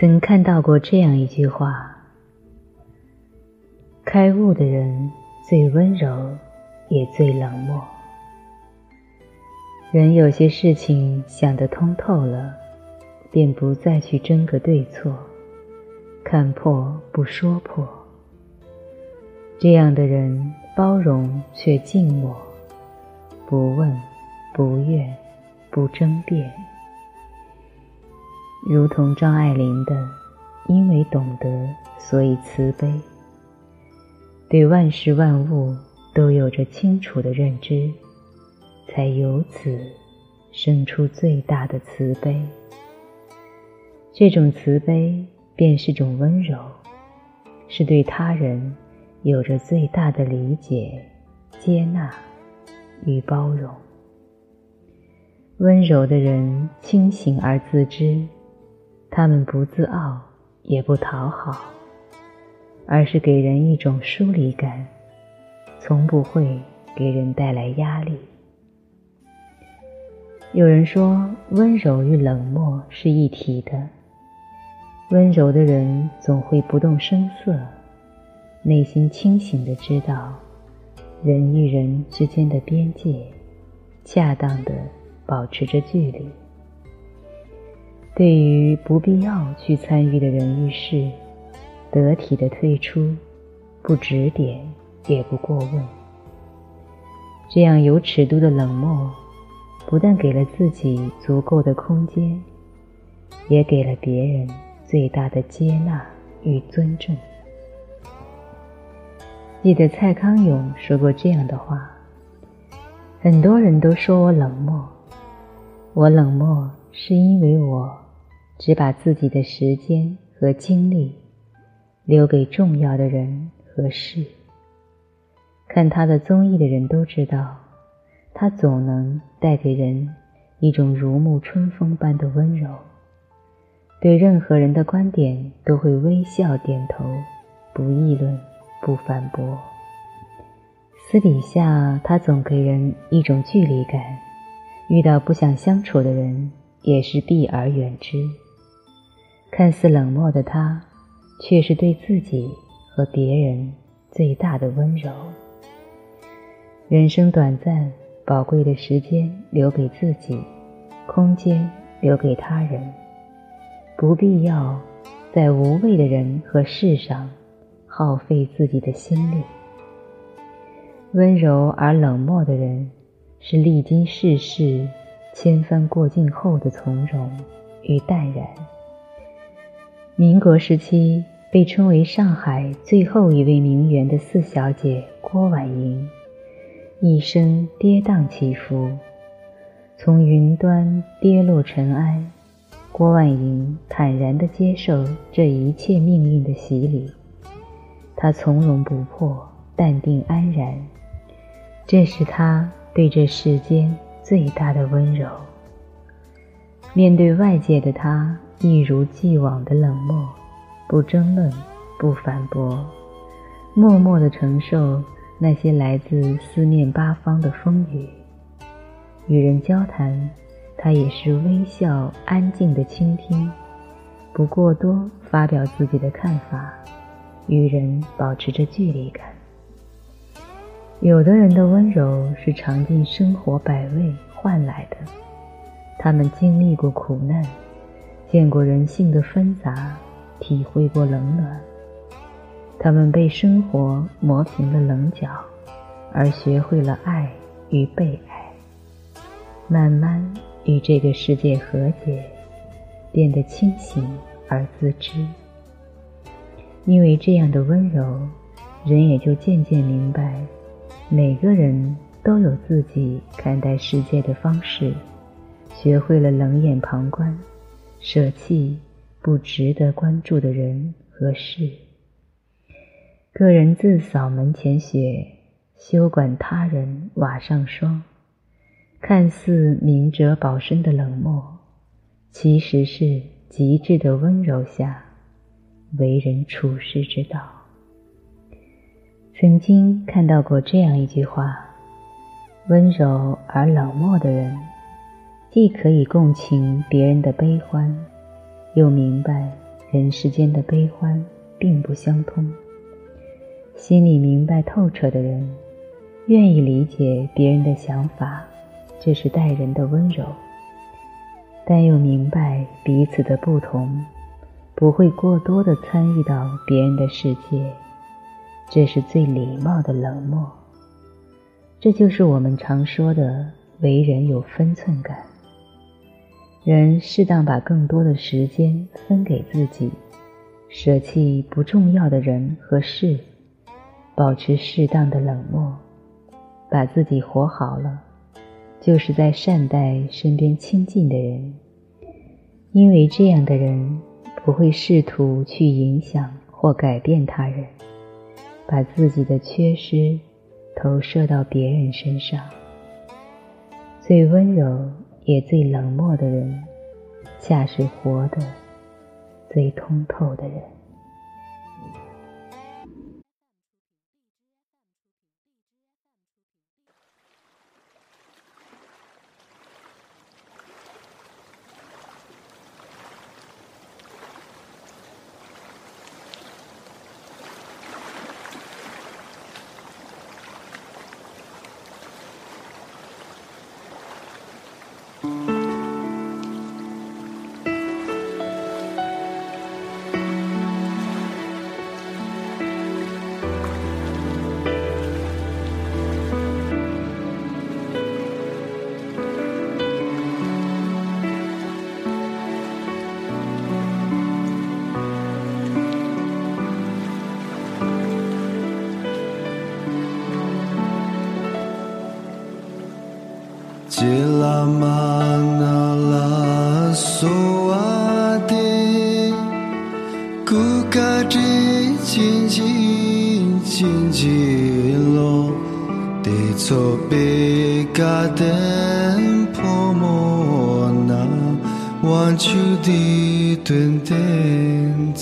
曾看到过这样一句话：开悟的人最温柔，也最冷漠。人有些事情想得通透了，便不再去争个对错，看破不说破。这样的人包容却静默，不问，不怨，不争辩。如同张爱玲的“因为懂得，所以慈悲”，对万事万物都有着清楚的认知，才由此生出最大的慈悲。这种慈悲便是种温柔，是对他人。有着最大的理解、接纳与包容。温柔的人清醒而自知，他们不自傲，也不讨好，而是给人一种疏离感，从不会给人带来压力。有人说，温柔与冷漠是一体的。温柔的人总会不动声色。内心清醒的知道，人与人之间的边界，恰当的保持着距离。对于不必要去参与的人与事，得体的退出，不指点，也不过问。这样有尺度的冷漠，不但给了自己足够的空间，也给了别人最大的接纳与尊重。记得蔡康永说过这样的话：“很多人都说我冷漠，我冷漠是因为我只把自己的时间和精力留给重要的人和事。看他的综艺的人都知道，他总能带给人一种如沐春风般的温柔，对任何人的观点都会微笑点头，不议论。”不反驳。私底下，他总给人一种距离感，遇到不想相处的人，也是避而远之。看似冷漠的他，却是对自己和别人最大的温柔。人生短暂，宝贵的时间留给自己，空间留给他人，不必要在无谓的人和事上。耗费自己的心力，温柔而冷漠的人，是历经世事千帆过尽后的从容与淡然。民国时期被称为上海最后一位名媛的四小姐郭婉莹，一生跌宕起伏，从云端跌落尘埃。郭婉莹坦然地接受这一切命运的洗礼。她从容不迫，淡定安然，这是她对这世间最大的温柔。面对外界的他，一如既往的冷漠，不争论，不反驳，默默地承受那些来自四面八方的风雨。与人交谈，他也是微笑，安静的倾听，不过多发表自己的看法。与人保持着距离感。有的人的温柔是尝尽生活百味换来的，他们经历过苦难，见过人性的纷杂，体会过冷暖。他们被生活磨平了棱角，而学会了爱与被爱，慢慢与这个世界和解，变得清醒而自知。因为这样的温柔，人也就渐渐明白，每个人都有自己看待世界的方式，学会了冷眼旁观，舍弃不值得关注的人和事。个人自扫门前雪，休管他人瓦上霜。看似明哲保身的冷漠，其实是极致的温柔下。为人处世之道。曾经看到过这样一句话：温柔而冷漠的人，既可以共情别人的悲欢，又明白人世间的悲欢并不相通。心里明白透彻的人，愿意理解别人的想法，这是待人的温柔；但又明白彼此的不同，不会过多的参与到别人的世界，这是最礼貌的冷漠。这就是我们常说的为人有分寸感。人适当把更多的时间分给自己，舍弃不重要的人和事，保持适当的冷漠，把自己活好了，就是在善待身边亲近的人。因为这样的人不会试图去影响或改变他人，把自己的缺失投射到别人身上。最温柔。也最冷漠的人，恰是活得最通透的人。Chu di tuen ten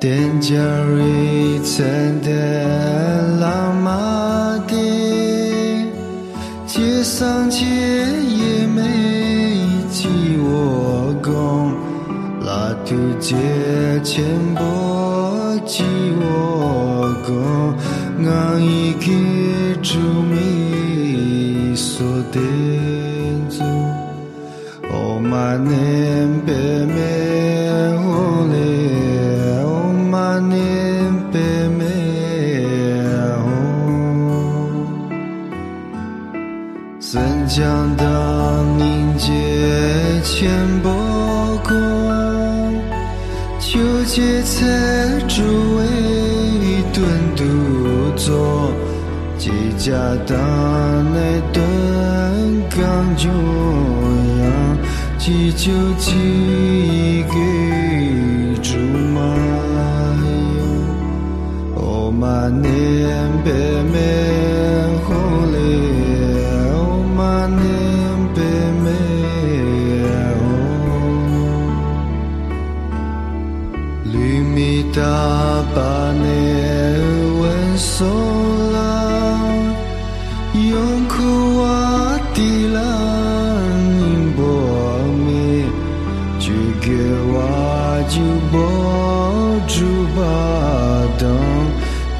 Jari Tsende Lama De Jie Sang Jie Ye Mei Ji Wo Gong La Tu Jie Qian Bo Ji Wo Gong Ngang Yi Ge Zhu Mi So Den Zu O Ma Nem Be Me 江当凝结千波功，求结才诸位顿独坐，几家当内顿刚中央，几就几给诸马用，哦嘛念别没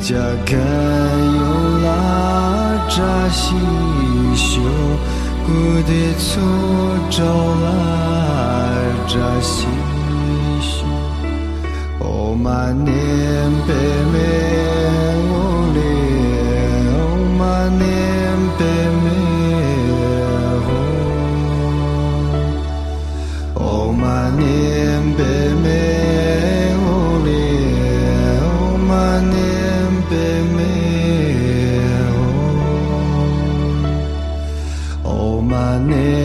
家看有拉扎西修，古的错招拉扎西修，哦嘛念贝没 내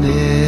near.